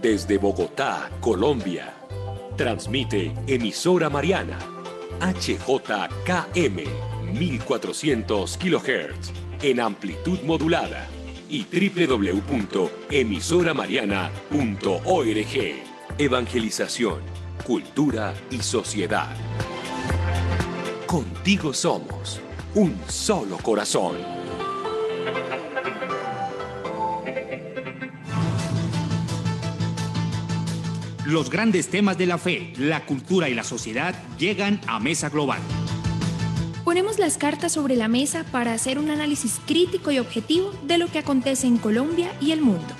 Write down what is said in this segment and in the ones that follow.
desde Bogotá, Colombia. Transmite emisora Mariana, HJKM 1400 kHz en amplitud modulada y www.emisoramariana.org. Evangelización, cultura y sociedad. Contigo somos un solo corazón. Los grandes temas de la fe, la cultura y la sociedad llegan a Mesa Global. Ponemos las cartas sobre la mesa para hacer un análisis crítico y objetivo de lo que acontece en Colombia y el mundo.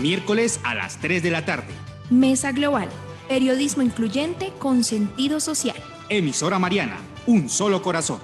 Miércoles a las 3 de la tarde. Mesa Global, periodismo incluyente con sentido social. Emisora Mariana, un solo corazón.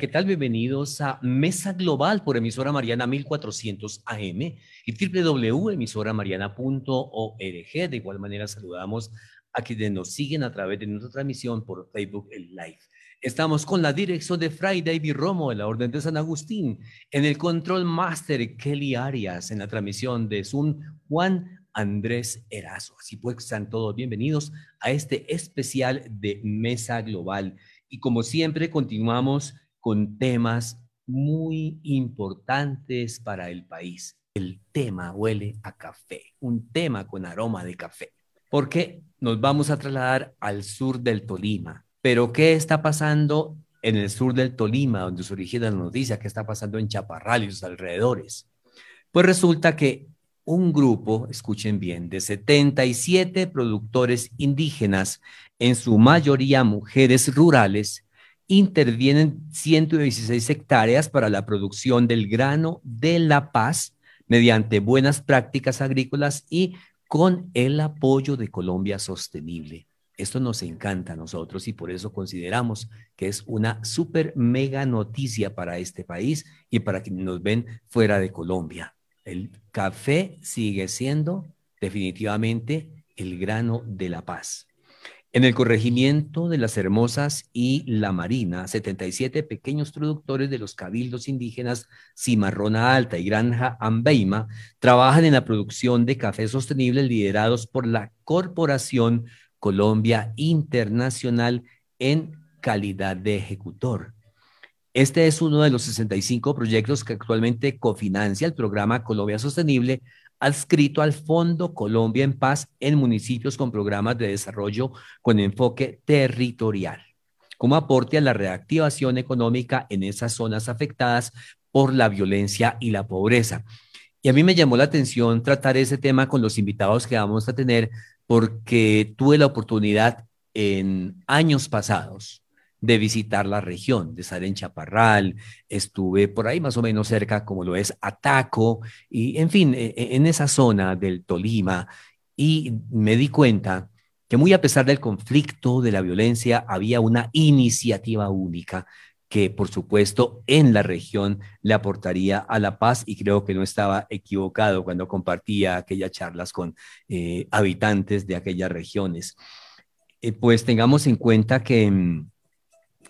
¿Qué tal? Bienvenidos a Mesa Global por emisora Mariana 1400 AM y www.emisoramariana.org. De igual manera saludamos a quienes nos siguen a través de nuestra transmisión por Facebook Live. Estamos con la dirección de Fray David Romo de la Orden de San Agustín, en el Control Master Kelly Arias, en la transmisión de Zoom Juan Andrés Erazo. Así pues, están todos bienvenidos a este especial de Mesa Global. Y como siempre, continuamos con temas muy importantes para el país. El tema huele a café, un tema con aroma de café. Porque nos vamos a trasladar al sur del Tolima. Pero, ¿qué está pasando en el sur del Tolima, donde se origina la noticia? ¿Qué está pasando en Chaparral y sus alrededores? Pues resulta que un grupo, escuchen bien, de 77 productores indígenas en su mayoría mujeres rurales, intervienen 116 hectáreas para la producción del grano de La Paz mediante buenas prácticas agrícolas y con el apoyo de Colombia Sostenible. Esto nos encanta a nosotros y por eso consideramos que es una súper mega noticia para este país y para quienes nos ven fuera de Colombia. El café sigue siendo definitivamente el grano de la paz. En el corregimiento de las Hermosas y La Marina, 77 pequeños productores de los cabildos indígenas Cimarrona Alta y Granja Ambeima trabajan en la producción de café sostenible liderados por la Corporación Colombia Internacional en calidad de ejecutor. Este es uno de los 65 proyectos que actualmente cofinancia el programa Colombia Sostenible adscrito al Fondo Colombia en Paz en municipios con programas de desarrollo con enfoque territorial, como aporte a la reactivación económica en esas zonas afectadas por la violencia y la pobreza. Y a mí me llamó la atención tratar ese tema con los invitados que vamos a tener, porque tuve la oportunidad en años pasados de visitar la región, de estar en Chaparral, estuve por ahí más o menos cerca, como lo es Ataco, y en fin, e, e, en esa zona del Tolima, y me di cuenta que muy a pesar del conflicto, de la violencia, había una iniciativa única que por supuesto en la región le aportaría a la paz y creo que no estaba equivocado cuando compartía aquellas charlas con eh, habitantes de aquellas regiones. Eh, pues tengamos en cuenta que mm,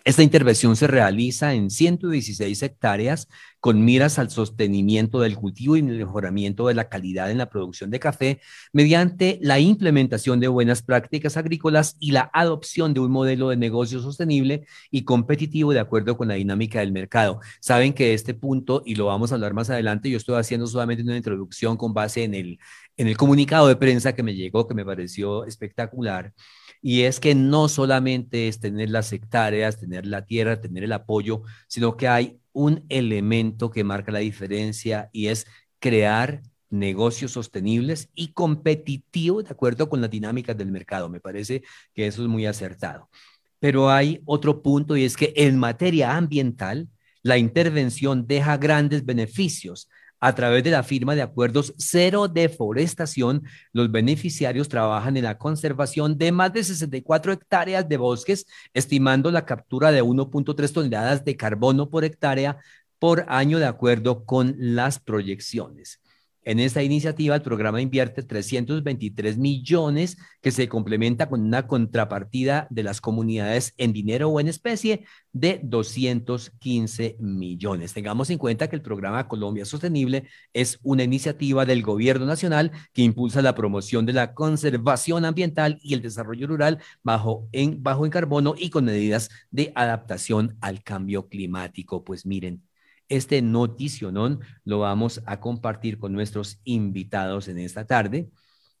esta intervención se realiza en 116 hectáreas con miras al sostenimiento del cultivo y mejoramiento de la calidad en la producción de café mediante la implementación de buenas prácticas agrícolas y la adopción de un modelo de negocio sostenible y competitivo de acuerdo con la dinámica del mercado. Saben que este punto, y lo vamos a hablar más adelante, yo estoy haciendo solamente una introducción con base en el, en el comunicado de prensa que me llegó, que me pareció espectacular y es que no solamente es tener las hectáreas, tener la tierra, tener el apoyo, sino que hay un elemento que marca la diferencia y es crear negocios sostenibles y competitivos de acuerdo con las dinámicas del mercado. Me parece que eso es muy acertado. Pero hay otro punto y es que en materia ambiental, la intervención deja grandes beneficios A través de la firma de acuerdos cero deforestación, los beneficiarios trabajan en la conservación de más de 64 hectáreas de bosques, estimando la captura de 1.3 toneladas de carbono por hectárea por año de acuerdo con las proyecciones. En esta iniciativa, el programa invierte 323 millones que se complementa con una contrapartida de las comunidades en dinero o en especie de 215 millones. Tengamos en cuenta que el programa Colombia Sostenible es una iniciativa del gobierno nacional que impulsa la promoción de la conservación ambiental y el desarrollo rural bajo en, bajo en carbono y con medidas de adaptación al cambio climático. Pues miren, este noticionón lo vamos a compartir con nuestros invitados en esta tarde.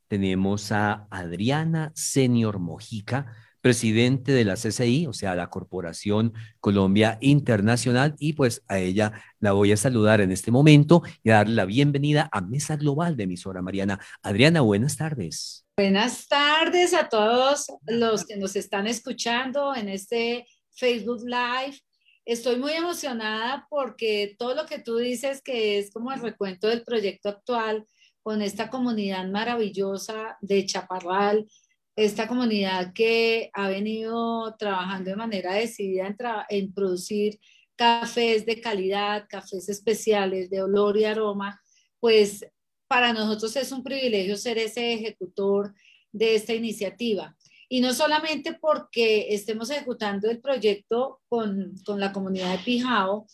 Tenemos a Adriana Senior Mojica, presidente de la CCI, o sea, la Corporación Colombia Internacional, y pues a ella la voy a saludar en este momento y a darle la bienvenida a Mesa Global de emisora Mariana. Adriana, buenas tardes. Buenas tardes a todos los que nos están escuchando en este Facebook Live Estoy muy emocionada porque todo lo que tú dices que es como el recuento del proyecto actual con esta comunidad maravillosa de Chaparral, esta comunidad que ha venido trabajando de manera decidida en, en producir cafés de calidad, cafés especiales de olor y aroma, pues para nosotros es un privilegio ser ese ejecutor de esta iniciativa. Y no solamente porque estemos ejecutando el proyecto con, con la comunidad de Pijao,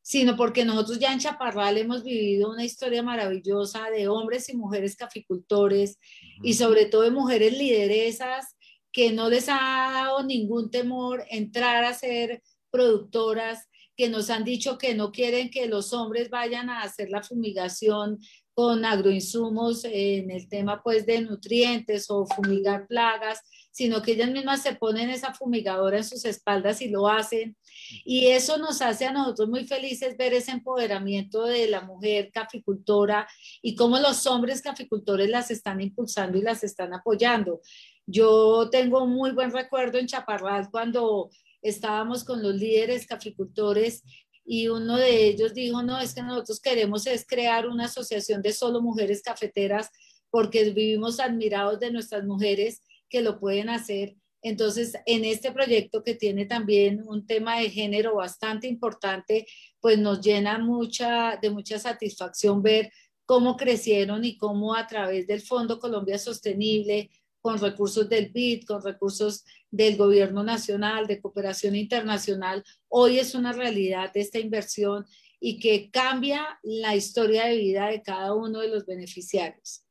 sino porque nosotros ya en Chaparral hemos vivido una historia maravillosa de hombres y mujeres caficultores y sobre todo de mujeres lideresas que no les ha dado ningún temor entrar a ser productoras, que nos han dicho que no quieren que los hombres vayan a hacer la fumigación con agroinsumos en el tema pues de nutrientes o fumigar plagas, sino que ellas mismas se ponen esa fumigadora en sus espaldas y lo hacen. Y eso nos hace a nosotros muy felices ver ese empoderamiento de la mujer caficultora y cómo los hombres caficultores las están impulsando y las están apoyando. Yo tengo un muy buen recuerdo en Chaparral cuando estábamos con los líderes caficultores y uno de ellos dijo, no, es que nosotros queremos es crear una asociación de solo mujeres cafeteras porque vivimos admirados de nuestras mujeres que lo pueden hacer. Entonces, en este proyecto que tiene también un tema de género bastante importante, pues nos llena mucha, de mucha satisfacción ver cómo crecieron y cómo a través del Fondo Colombia Sostenible, con recursos del BID, con recursos del gobierno nacional, de cooperación internacional, hoy es una realidad esta inversión y que cambia la historia de vida de cada uno de los beneficiarios.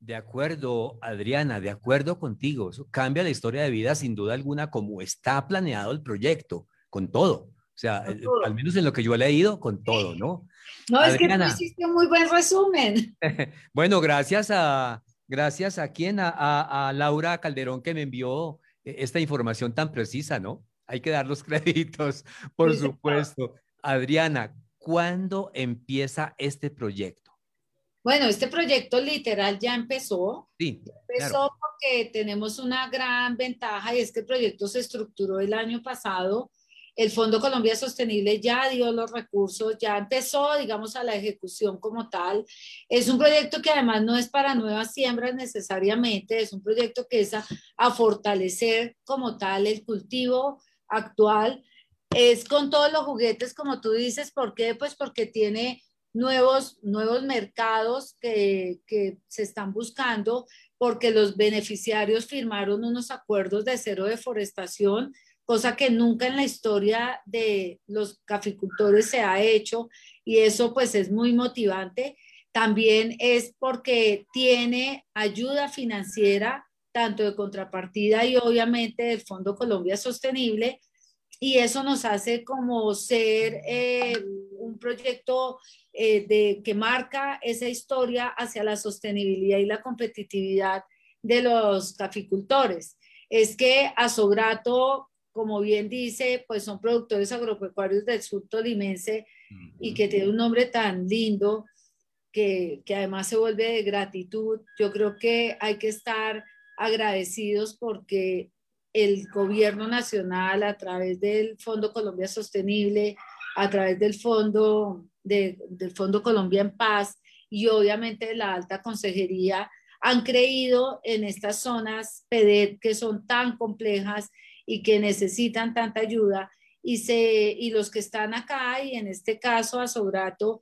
De acuerdo, Adriana, de acuerdo contigo. Eso cambia la historia de vida sin duda alguna como está planeado el proyecto, con todo. O sea, al menos en lo que yo he leído, con todo, ¿no? No, es que tú hiciste un muy buen resumen. bueno, gracias a, gracias a quién, a, Laura Calderón que me envió eh, esta información tan precisa, ¿no? Hay que dar los créditos, por supuesto. Adriana, ¿cuándo empieza este proyecto? Bueno, este proyecto literal ya empezó. Sí. Empezó porque tenemos una gran ventaja y es que el proyecto se estructuró el año pasado. El Fondo Colombia Sostenible ya dio los recursos, ya empezó, digamos, a la ejecución como tal. Es un proyecto que además no es para nuevas siembras necesariamente, es un proyecto que es a, fortalecer como tal el cultivo actual. Es con todos los juguetes, como tú dices, ¿por qué? Pues porque tiene nuevos, nuevos mercados que se están buscando porque los beneficiarios firmaron unos acuerdos de cero deforestación, cosa que nunca en la historia de los caficultores se ha hecho y eso pues es muy motivante. También es porque tiene ayuda financiera, tanto de contrapartida y obviamente del Fondo Colombia Sostenible, y eso nos hace como ser eh, un proyecto eh, de, que marca esa historia hacia la sostenibilidad y la competitividad de los caficultores. Es que Asograto, como bien dice, pues son productores agropecuarios del sur tolimense y que tiene un nombre tan lindo que, que además se vuelve de gratitud. Yo creo que hay que estar agradecidos porque el gobierno nacional a través del Fondo Colombia Sostenible, a través del fondo, del Fondo Colombia en Paz y obviamente la alta consejería han creído en estas zonas PEDET que son tan complejas y que necesitan tanta ayuda. Y, se, y los que están acá y en este caso Asobrato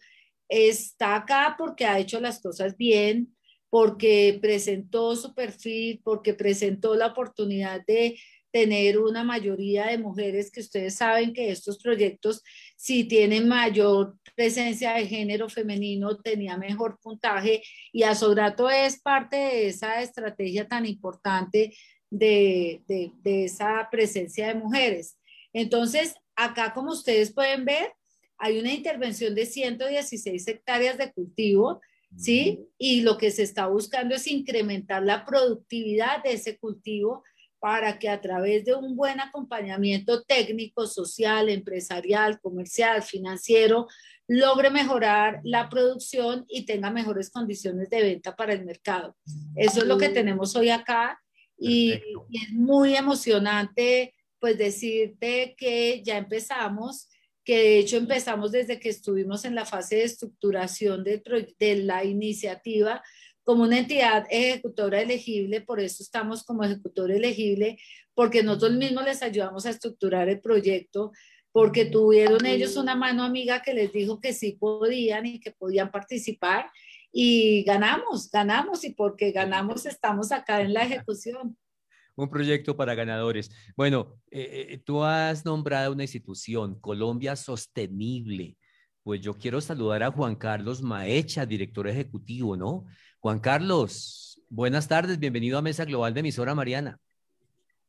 está acá porque ha hecho las cosas bien, porque presentó su perfil, porque presentó la oportunidad de tener una mayoría de mujeres que ustedes saben que estos proyectos, si tienen mayor presencia de género femenino, tenía mejor puntaje. Y Asograto es parte de esa estrategia tan importante de, de, de esa presencia de mujeres. Entonces, acá como ustedes pueden ver, hay una intervención de 116 hectáreas de cultivo, ¿sí? Y lo que se está buscando es incrementar la productividad de ese cultivo para que a través de un buen acompañamiento técnico, social, empresarial, comercial, financiero, logre mejorar la producción y tenga mejores condiciones de venta para el mercado. Eso es lo que tenemos hoy acá y, y, es muy emocionante pues decirte que ya empezamos, que de hecho empezamos desde que estuvimos en la fase de estructuración de, de la iniciativa, como una entidad ejecutora elegible, por eso estamos como ejecutor elegible, porque nosotros mismos les ayudamos a estructurar el proyecto, porque tuvieron ellos una mano amiga que les dijo que sí podían y que podían participar y ganamos, ganamos y porque ganamos estamos acá en la ejecución. Un proyecto para ganadores. Bueno, eh, eh, tú has nombrado una institución, Colombia Sostenible. Pues yo quiero saludar a Juan Carlos Maecha, director ejecutivo, ¿no? Juan Carlos, buenas tardes, bienvenido a Mesa Global de Emisora Mariana.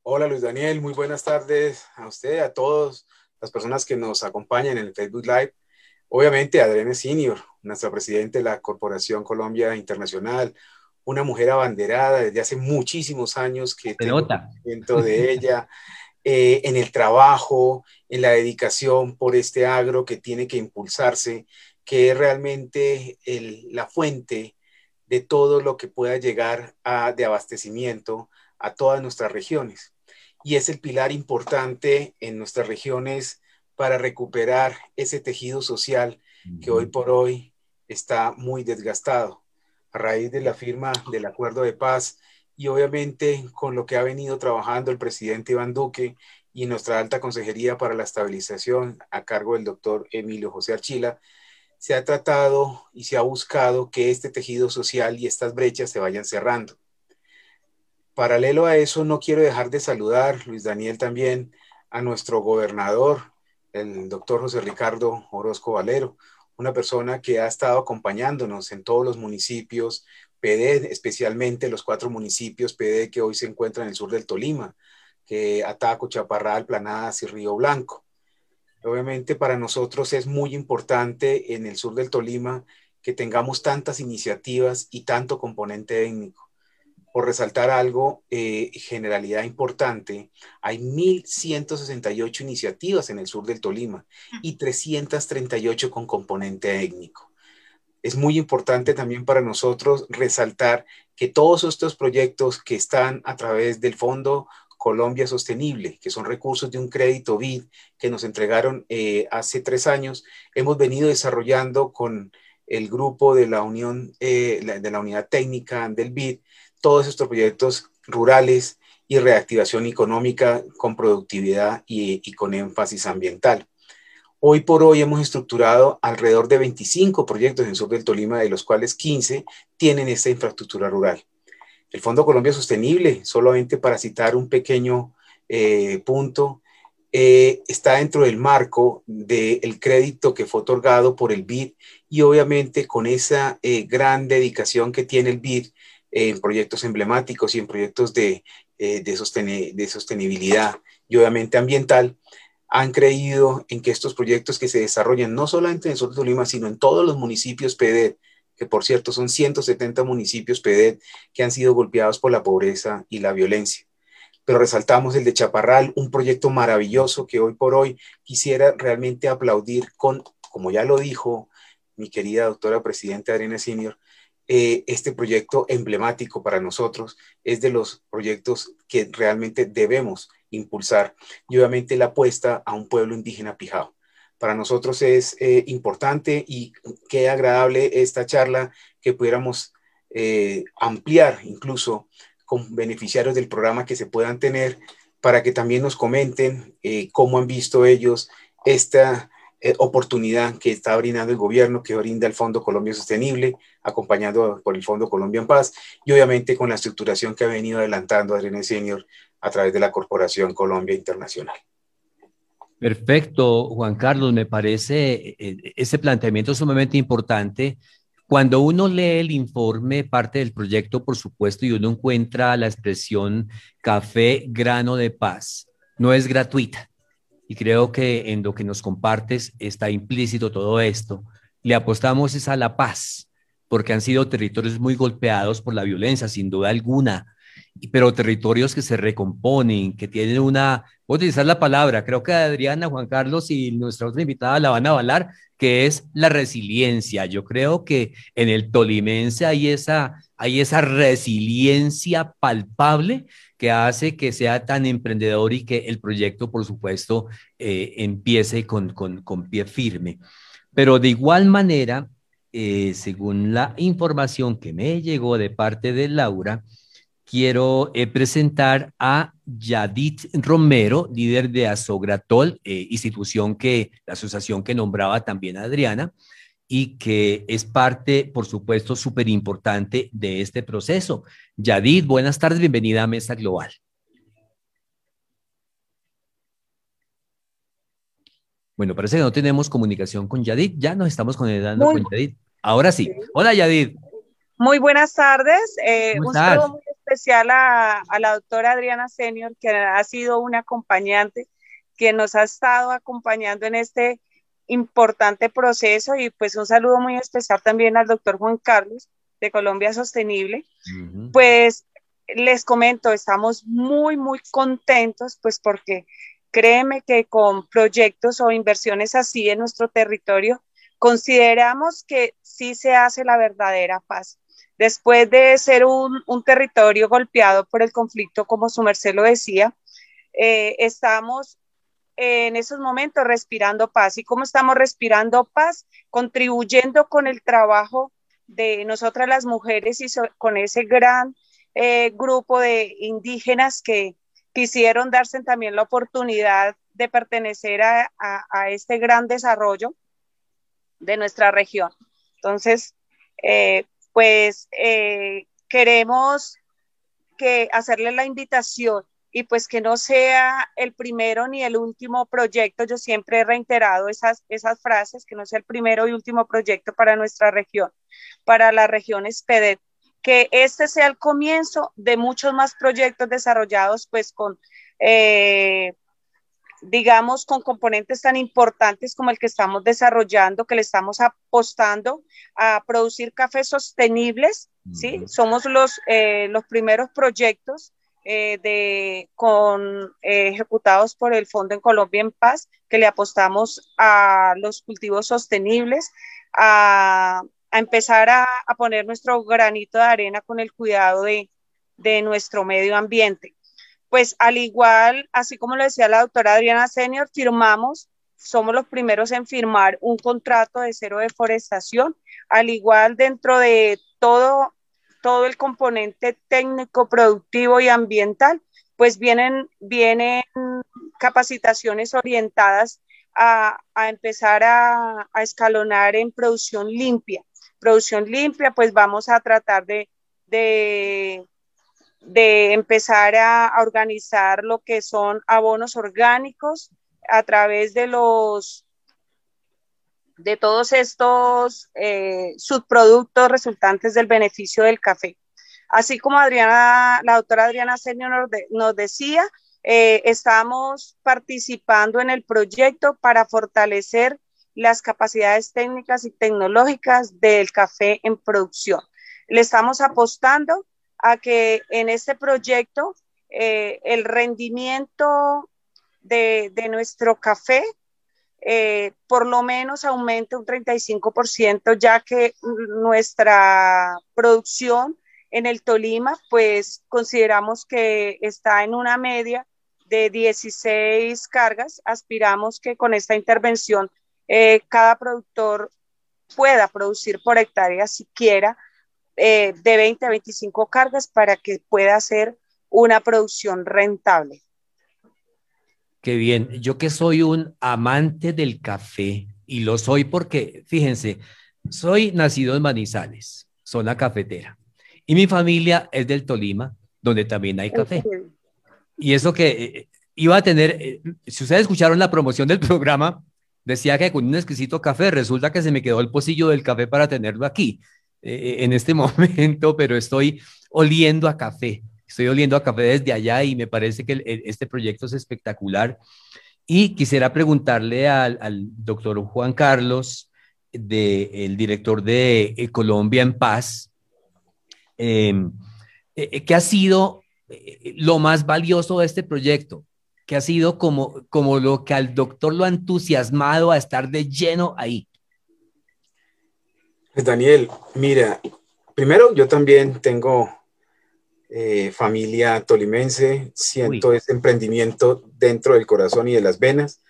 Hola Luis Daniel, muy buenas tardes a usted, a todas las personas que nos acompañan en el Facebook Live. Obviamente, Adriana Senior, nuestra presidenta de la Corporación Colombia Internacional, una mujer abanderada desde hace muchísimos años que Se nota. dentro de ella, eh, en el trabajo, en la dedicación por este agro que tiene que impulsarse, que es realmente el, la fuente de todo lo que pueda llegar a, de abastecimiento a todas nuestras regiones. Y es el pilar importante en nuestras regiones para recuperar ese tejido social que hoy por hoy está muy desgastado a raíz de la firma del acuerdo de paz y obviamente con lo que ha venido trabajando el presidente Iván Duque y nuestra alta consejería para la estabilización a cargo del doctor Emilio José Archila, se ha tratado y se ha buscado que este tejido social y estas brechas se vayan cerrando. Paralelo a eso, no quiero dejar de saludar, Luis Daniel, también a nuestro gobernador, el doctor José Ricardo Orozco Valero, una persona que ha estado acompañándonos en todos los municipios, PD, especialmente los cuatro municipios PD que hoy se encuentran en el sur del Tolima, que Ataco, Chaparral, Planadas y Río Blanco. Obviamente para nosotros es muy importante en el sur del Tolima que tengamos tantas iniciativas y tanto componente étnico. Por resaltar algo, eh, generalidad importante, hay 1.168 iniciativas en el sur del Tolima y 338 con componente étnico. Es muy importante también para nosotros resaltar que todos estos proyectos que están a través del Fondo Colombia Sostenible, que son recursos de un crédito BID que nos entregaron eh, hace tres años. Hemos venido desarrollando con el grupo de la Unión, eh, de la Unidad Técnica del BID, todos estos proyectos rurales y reactivación económica con productividad y, con énfasis ambiental. Hoy por hoy hemos estructurado alrededor de 25 proyectos en sur del Tolima, de los cuales 15 tienen esta infraestructura rural. El Fondo Colombia Sostenible, solamente para citar un pequeño eh, punto, eh, está dentro del marco del crédito que fue otorgado por el BID y obviamente con esa eh, gran dedicación que tiene el BID en proyectos emblemáticos y en proyectos de, de, de sostenibilidad y obviamente ambiental, han creído en que estos proyectos que se desarrollan no solamente en el sur de Tolima, sino en todos los municipios PD que por cierto son 170 municipios PEDET que han sido golpeados por la pobreza y la violencia. Pero resaltamos el de Chaparral, un proyecto maravilloso que hoy por hoy quisiera realmente aplaudir con, como ya lo dijo mi querida doctora presidenta Arena Senior, eh, este proyecto emblemático para nosotros es de los proyectos que realmente debemos impulsar. Y obviamente la apuesta a un pueblo indígena pijao. Para nosotros es eh, importante y qué agradable esta charla que pudiéramos eh, ampliar incluso con beneficiarios del programa que se puedan tener para que también nos comenten cómo han visto ellos esta oportunidad que está brindando el gobierno, que brinda el Fondo Colombia Sostenible, acompañado por el Fondo Colombia en Paz, y obviamente con la estructuración que ha venido adelantando Adriana Senior a través de la Corporación Colombia Internacional. Perfecto, Juan Carlos, me parece eh, ese planteamiento sumamente importante. Cuando uno lee el informe, parte del proyecto, por supuesto, y uno encuentra la expresión café grano de paz, no es gratuita. Y creo que en lo que nos compartes está implícito todo esto. Le apostamos es a la paz, porque han sido territorios muy golpeados por la violencia, sin duda alguna pero territorios que se recomponen, que tienen una, voy a utilizar la palabra, creo que Adriana, Juan Carlos y nuestra otra invitada la van a avalar, que es la resiliencia. Yo creo que en el tolimense hay esa, hay esa resiliencia palpable que hace que sea tan emprendedor y que el proyecto, por supuesto, eh, empiece con, con, con, pie firme. Pero de igual manera, eh, según la información que me llegó de parte de Laura, quiero eh, presentar a Yadit Romero, líder de Asogratol, eh, institución que, la asociación que nombraba también Adriana, y que es parte, por supuesto, súper importante de este proceso. Yadit, buenas tardes, bienvenida a Mesa Global. Bueno, parece que no tenemos comunicación con Yadid. Ya nos estamos conectando con Yadid. Ahora sí. Hola, Yadid. Muy buenas tardes. Eh, un saludo muy especial a, la doctora Adriana Senior, que ha sido una acompañante, que nos ha estado acompañando en este importante proceso y pues un saludo muy especial también al doctor Juan Carlos de Colombia Sostenible. Pues les comento, estamos muy, muy contentos pues porque créeme que con proyectos o inversiones así en nuestro territorio, consideramos que sí se hace la verdadera paz. Después de ser un, territorio golpeado por el conflicto, como su merced lo decía, eh, estamos en esos momentos respirando paz. ¿Y cómo estamos respirando paz? Contribuyendo con el trabajo de nosotras las mujeres y con ese gran eh, grupo de indígenas que quisieron darse también la oportunidad de pertenecer a, este gran desarrollo de nuestra región. Entonces, eh, pues eh, queremos que hacerle la invitación y pues que no sea el primero ni el último proyecto. Yo siempre he reiterado esas, esas frases, que no sea el primero y último proyecto para nuestra región, para la región SPEDET, que este sea el comienzo de muchos más proyectos desarrollados pues con eh, digamos, con componentes tan importantes como el que estamos desarrollando, que le estamos apostando a producir cafés sostenibles, ¿sí? Somos los, eh, los primeros proyectos eh, de, con, eh, ejecutados por el Fondo en Colombia en Paz, que le apostamos a los cultivos sostenibles, a, a empezar a, a, poner nuestro granito de arena con el cuidado de, de nuestro medio ambiente pues al igual, así como lo decía la doctora Adriana Senior, firmamos, somos los primeros en firmar un contrato de cero deforestación, al igual dentro de todo, todo el componente técnico, productivo y ambiental, pues vienen, vienen capacitaciones orientadas a, empezar a, escalonar en producción limpia. Producción limpia, pues vamos a tratar de de empezar a, organizar lo que son abonos orgánicos a través de los de todos estos eh, subproductos resultantes del beneficio del café. Así como Adriana, la doctora Adriana Senior nos, decía, eh, estamos participando en el proyecto para fortalecer las capacidades técnicas y tecnológicas del café en producción. Le estamos apostando a que en este proyecto eh, el rendimiento de, nuestro café eh, por lo menos aumente un 35%, ya que nuestra producción en el Tolima, pues consideramos que está en una media de 16 cargas. Aspiramos que con esta intervención eh, cada productor pueda producir por hectárea siquiera eh, de 20 a 25 cargas para que pueda hacer una producción rentable. Qué bien. Yo que soy un amante del café y lo soy porque, fíjense, soy nacido en Manizales, zona cafetera, y mi familia es del Tolima, donde también hay café. Y eso que eh, iba a tener, eh, si ustedes escucharon la promoción del programa, decía que con un exquisito café, resulta que se me quedó el pocillo del café para tenerlo aquí eh, en este momento, pero estoy oliendo a café, estoy oliendo a café desde allá y me parece que este proyecto es espectacular. Y quisiera preguntarle al, doctor Juan Carlos, el director de Colombia en Paz, em, ¿qué ha sido lo más valioso de este proyecto? que ha sido como, como lo que al doctor lo ha entusiasmado a estar de lleno ahí? Pues Daniel, mira, primero yo también tengo eh, familia tolimense, siento ese emprendimiento dentro del corazón y de las venas,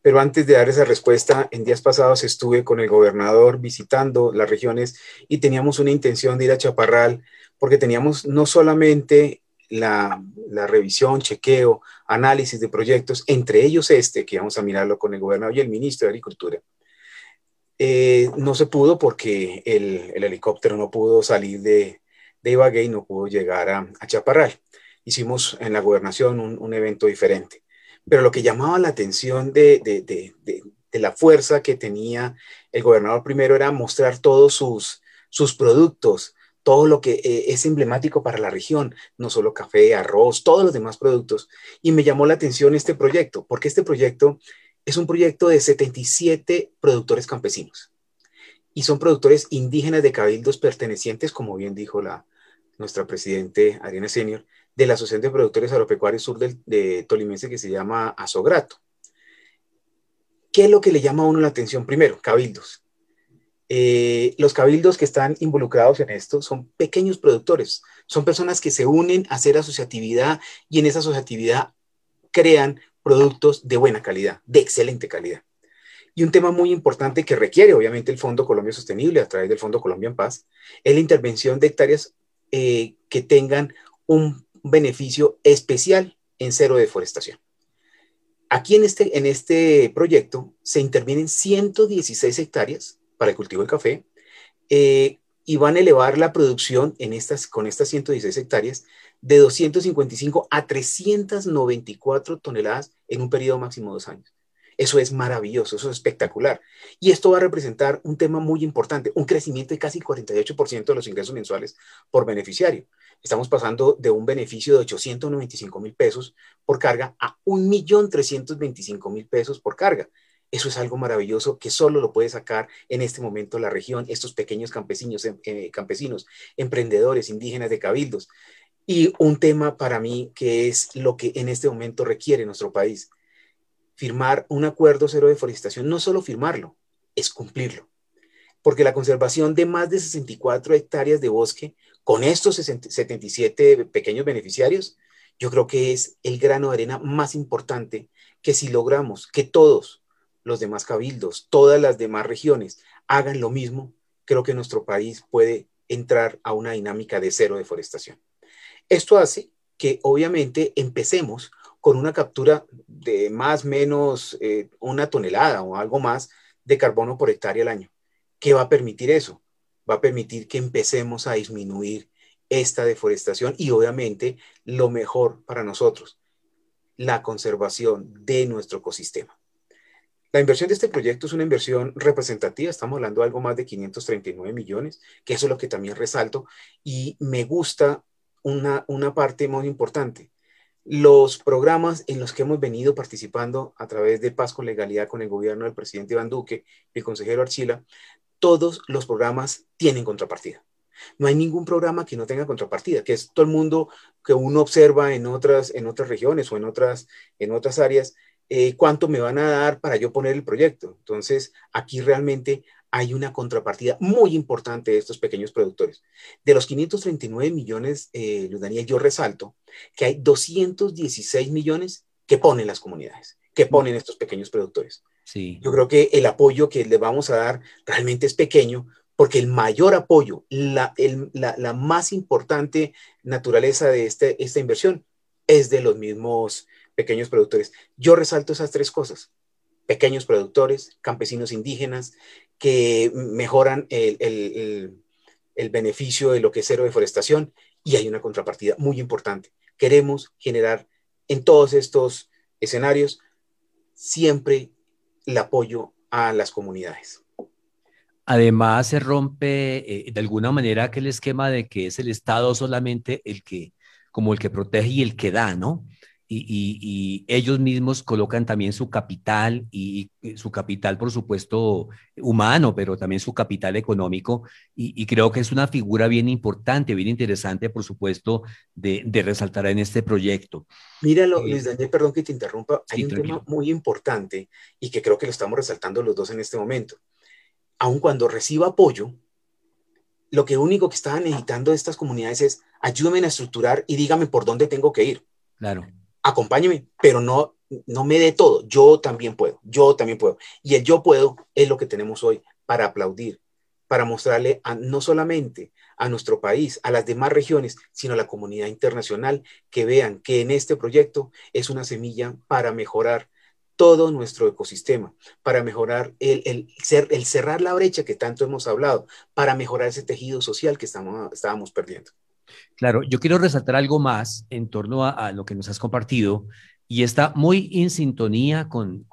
pero antes de dar esa respuesta, en días pasados estuve con el gobernador visitando las regiones y teníamos una intención de ir a Chaparral porque teníamos no solamente la, revisión, chequeo, análisis de proyectos, entre ellos este, que vamos a mirarlo con el gobernador y el ministro de Agricultura. Eh, no se pudo porque el, helicóptero no pudo salir de, de Ibagué y no pudo llegar a, Chaparral. Hicimos en la gobernación un, evento diferente. Pero lo que llamaba la atención de, de, la fuerza que tenía el gobernador primero era mostrar todos sus, sus productos, todo lo que eh, es emblemático para la región, no solo café, arroz, todos los demás productos. Y me llamó la atención este proyecto, porque este proyecto es un proyecto de 77 productores campesinos. Y son productores indígenas de cabildos pertenecientes, como bien dijo la, nuestra presidente Ariana Senior, de la Asociación de Productores Agropecuarios Sur del, de Tolimense que se llama Asograto. ¿Qué es lo que le llama a uno la atención? Primero, cabildos. Eh, los cabildos que están involucrados en esto son pequeños productores, son personas que se unen a hacer asociatividad y en esa asociatividad crean productos de buena calidad, de excelente calidad. Y un tema muy importante que requiere obviamente el Fondo Colombia Sostenible a través del Fondo Colombia en Paz es la intervención de hectáreas eh, que tengan un beneficio especial en cero deforestación. Aquí en este, en este proyecto se intervienen 116 hectáreas para el cultivo del café eh, y van a elevar la producción en estas, con estas 116 hectáreas de 255 a 394 toneladas en un periodo máximo de dos años. Eso es maravilloso, eso es espectacular. Y esto va a representar un tema muy importante, un crecimiento de casi 48% de los ingresos mensuales por beneficiario. Estamos pasando de un beneficio de 895 mil pesos por carga a 1.325.000 mil pesos por carga. Eso es algo maravilloso que solo lo puede sacar en este momento la región, estos pequeños campesinos, em, eh, campesinos, emprendedores, indígenas de cabildos. Y un tema para mí que es lo que en este momento requiere nuestro país, firmar un acuerdo cero de deforestación, no solo firmarlo, es cumplirlo. Porque la conservación de más de 64 hectáreas de bosque con estos 77 pequeños beneficiarios, yo creo que es el grano de arena más importante que si logramos que todos los demás cabildos, todas las demás regiones hagan lo mismo, creo que nuestro país puede entrar a una dinámica de cero deforestación. Esto hace que obviamente empecemos con una captura de más o menos eh, una tonelada o algo más de carbono por hectárea al año. ¿Qué va a permitir eso? Va a permitir que empecemos a disminuir esta deforestación y obviamente lo mejor para nosotros, la conservación de nuestro ecosistema. La inversión de este proyecto es una inversión representativa, estamos hablando de algo más de 539 millones, que eso es lo que también resalto, y me gusta una, una parte muy importante. Los programas en los que hemos venido participando a través de Paz con Legalidad con el gobierno del presidente Iván Duque y el consejero Archila, todos los programas tienen contrapartida. No hay ningún programa que no tenga contrapartida, que es todo el mundo que uno observa en otras, en otras regiones o en otras, en otras áreas, eh, cuánto me van a dar para yo poner el proyecto. Entonces, aquí realmente hay una contrapartida muy importante de estos pequeños productores. De los 539 millones, eh, Daniel, yo resalto que hay 216 millones que ponen las comunidades, que ponen estos pequeños productores. Sí. Yo creo que el apoyo que le vamos a dar realmente es pequeño, porque el mayor apoyo, la, la, más importante naturaleza de este, esta inversión es de los mismos pequeños productores. Yo resalto esas tres cosas. Pequeños productores, campesinos indígenas, que mejoran el, el, el beneficio de lo que es cero deforestación y hay una contrapartida muy importante. Queremos generar en todos estos escenarios siempre el apoyo a las comunidades. Además, se rompe eh, de alguna manera aquel esquema de que es el Estado solamente el que, como el que protege y el que da, ¿no? Y, ellos mismos colocan también su capital y, su capital, por supuesto, humano, pero también su capital económico. Y, creo que es una figura bien importante, bien interesante, por supuesto, de, resaltar en este proyecto. Míralo, eh, Luis Daniel, perdón que te interrumpa. Hay un tema muy importante y que creo que lo estamos resaltando los dos en este momento. Aun cuando reciba apoyo, lo que único que estaban necesitando estas comunidades es ayúdenme a estructurar y dígame por dónde tengo que ir. Claro acompáñeme, pero no, no me dé todo, yo también puedo, yo también puedo. Y el yo puedo es lo que tenemos hoy para aplaudir, para mostrarle no solamente a nuestro país, a las demás regiones, sino a la comunidad internacional que vean que en este proyecto es una semilla para mejorar todo nuestro ecosistema, para mejorar el, el, el cerrar la brecha que tanto hemos hablado, para mejorar ese tejido social que estamos, estábamos perdiendo. Claro, yo quiero resaltar algo más en torno a, lo que nos has compartido y está muy en sintonía con,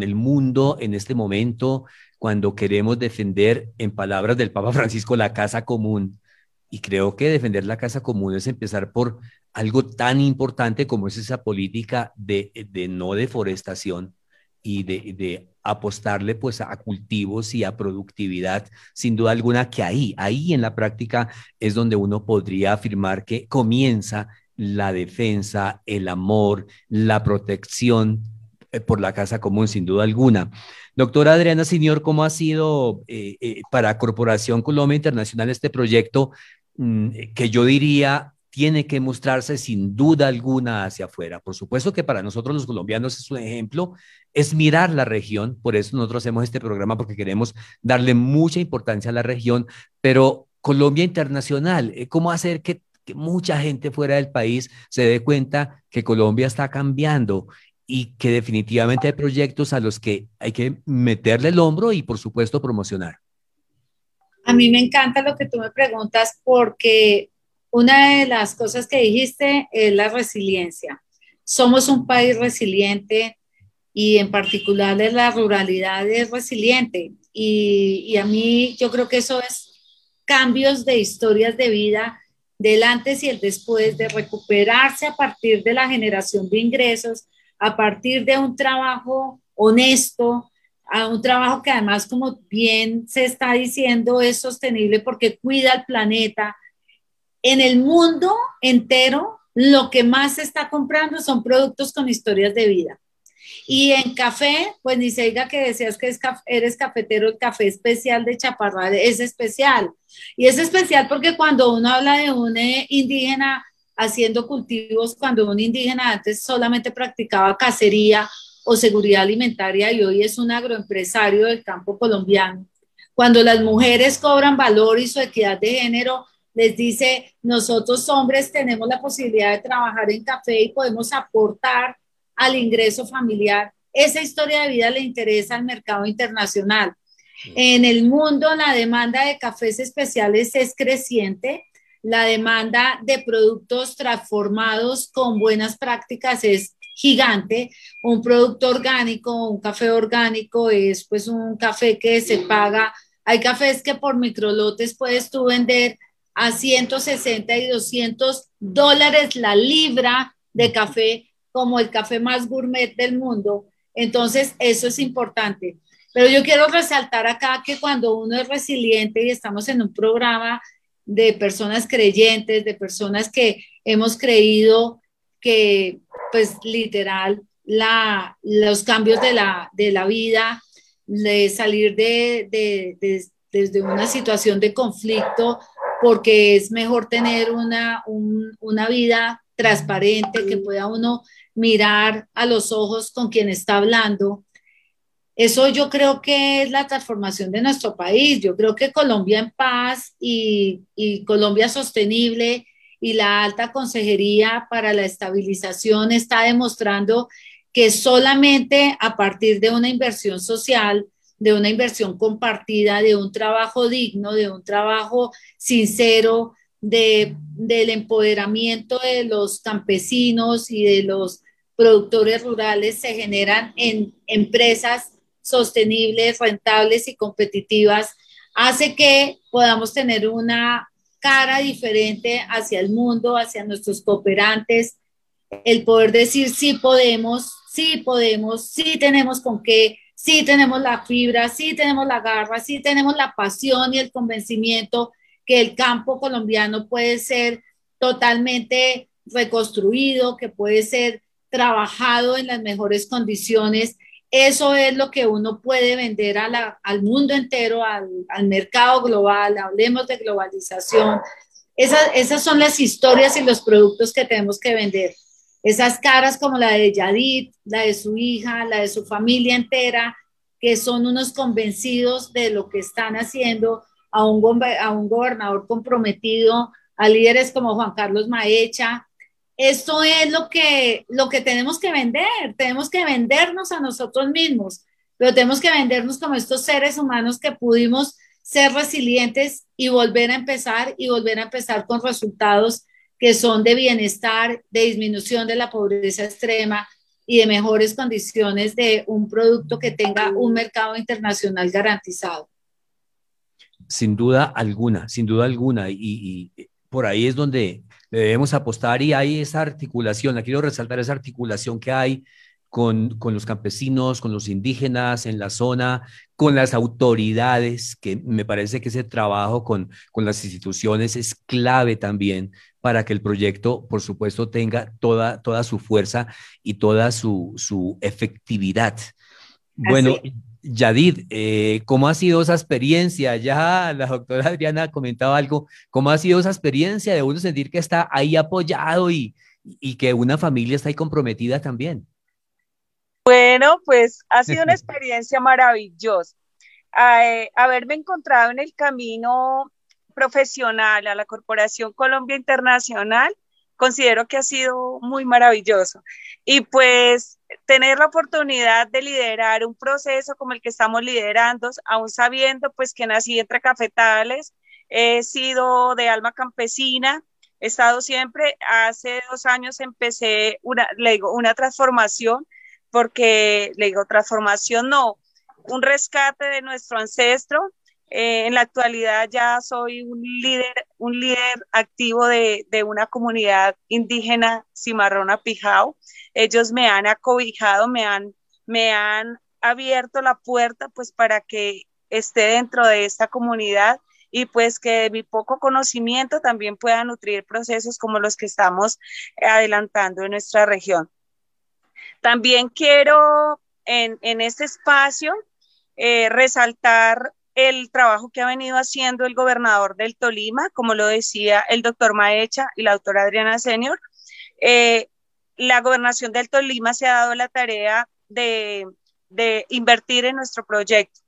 el mundo en este momento cuando queremos defender, en palabras del Papa Francisco, la casa común. Y creo que defender la casa común es empezar por algo tan importante como es esa política de, de no deforestación y de, de, apostarle pues a cultivos y a productividad, sin duda alguna que ahí, ahí en la práctica es donde uno podría afirmar que comienza la defensa, el amor, la protección eh, por la casa común, sin duda alguna. Doctora Adriana Señor, ¿cómo ha sido eh, eh, para Corporación Colombia Internacional este proyecto mm, que yo diría tiene que mostrarse sin duda alguna hacia afuera. Por supuesto que para nosotros los colombianos es un ejemplo, es mirar la región, por eso nosotros hacemos este programa porque queremos darle mucha importancia a la región, pero Colombia Internacional, eh, ¿cómo hacer que, mucha gente fuera del país se dé cuenta que Colombia está cambiando y que definitivamente hay proyectos a los que hay que meterle el hombro y por supuesto promocionar? A mí me encanta lo que tú me preguntas porque una de las cosas que dijiste es la resiliencia. Somos un país resiliente y en particular la ruralidad es resiliente. Y, a mí yo creo que eso es cambios de historias de vida del antes y el después, de recuperarse a partir de la generación de ingresos, a partir de un trabajo honesto, a un trabajo que además, como bien se está diciendo, es sostenible porque cuida al planeta, en el mundo entero lo que más se está comprando son productos con historias de vida. Y en café, pues ni se diga que decías que eres cafetero, el café especial de Chaparral es especial. Y es especial porque cuando uno habla de un eh, indígena haciendo cultivos, cuando un indígena antes solamente practicaba cacería o seguridad alimentaria y hoy es un agroempresario del campo colombiano. Cuando las mujeres cobran valor y su equidad de género les dice, nosotros hombres tenemos la posibilidad de trabajar en café y podemos aportar al ingreso familiar. Esa historia de vida le interesa al mercado internacional. En el mundo la demanda de cafés especiales es creciente, la demanda de productos transformados con buenas prácticas es gigante. Un producto orgánico, un café orgánico es pues un café que se paga. Hay cafés que por microlotes puedes tú vender a 160 y 200 dólares la libra de café como el café más gourmet del mundo. Entonces, eso es importante. Pero yo quiero resaltar acá que cuando uno es resiliente y estamos en un programa de personas creyentes, de personas que hemos creído que, pues, literal, la, los cambios de la, de la vida, de salir de, de, de, desde una situación de conflicto porque es mejor tener una, una vida transparente, que pueda uno mirar a los ojos con quien está hablando. Eso yo creo que es la transformación de nuestro país. Yo creo que Colombia en paz y, y Colombia sostenible y la alta consejería para la estabilización está demostrando que solamente a partir de una inversión social, de una inversión compartida, de un trabajo digno, de un trabajo sincero, de, del empoderamiento de los campesinos y de los productores rurales, se generan en empresas sostenibles, rentables y competitivas, hace que podamos tener una cara diferente hacia el mundo, hacia nuestros cooperantes, el poder decir sí podemos, sí podemos, sí tenemos con qué, sí tenemos la fibra, sí tenemos la garra, sí tenemos la pasión y el convencimiento que el campo colombiano puede ser totalmente reconstruido, que puede ser trabajado en las mejores condiciones. Eso es lo que uno puede vender al mundo entero, al, mercado global, hablemos de globalización. esas son las historias y los productos que tenemos que vender. Esas caras como la de Yadid, la de su hija, la de su familia entera, que son unos convencidos de lo que están haciendo, a un, a un gobernador comprometido, a líderes como Juan Carlos Maecha. Esto es lo que, lo que tenemos que vender, tenemos que vendernos a nosotros mismos, pero tenemos que vendernos como estos seres humanos que pudimos ser resilientes y volver a empezar y volver a empezar con resultados que son de bienestar, de disminución de la pobreza extrema y de mejores condiciones de un producto que tenga un mercado internacional garantizado. Sin duda alguna, sin duda alguna. Y, por ahí es donde debemos apostar y hay esa articulación, quiero resaltar esa articulación que hay con, los campesinos, con los indígenas en la zona, con las autoridades, que me parece que ese trabajo con, con las instituciones es clave también para que el proyecto, por supuesto, tenga toda, toda su fuerza y toda su, su efectividad. Bueno, Yadid, eh, ¿cómo ha sido esa experiencia? Ya la doctora Adriana comentaba algo, ¿cómo ha sido esa experiencia de uno sentir que está ahí apoyado y, y que una familia está ahí comprometida también? Bueno, pues ha sido una experiencia maravillosa. Eh, haberme encontrado en el camino profesional a la Corporación Colombia Internacional, considero que ha sido muy maravilloso. Y pues tener la oportunidad de liderar un proceso como el que estamos liderando, aún sabiendo pues que nací entre cafetales, he sido de alma campesina, he estado siempre, hace dos años empecé una, le digo, una transformación porque le digo transformación, no, un rescate de nuestro ancestro. Eh, en la actualidad ya soy un líder, un líder activo de, una comunidad indígena cimarrona pijao. Ellos me han acobijado, me han, me han abierto la puerta pues para que esté dentro de esta comunidad y pues que de mi poco conocimiento también pueda nutrir procesos como los que estamos adelantando en nuestra región. También quiero en, este espacio eh, resaltar el trabajo que ha venido haciendo el gobernador del Tolima, como lo decía el doctor Maecha y la doctora Adriana Senior. Eh, la gobernación del Tolima se ha dado la tarea de, invertir en nuestro proyecto,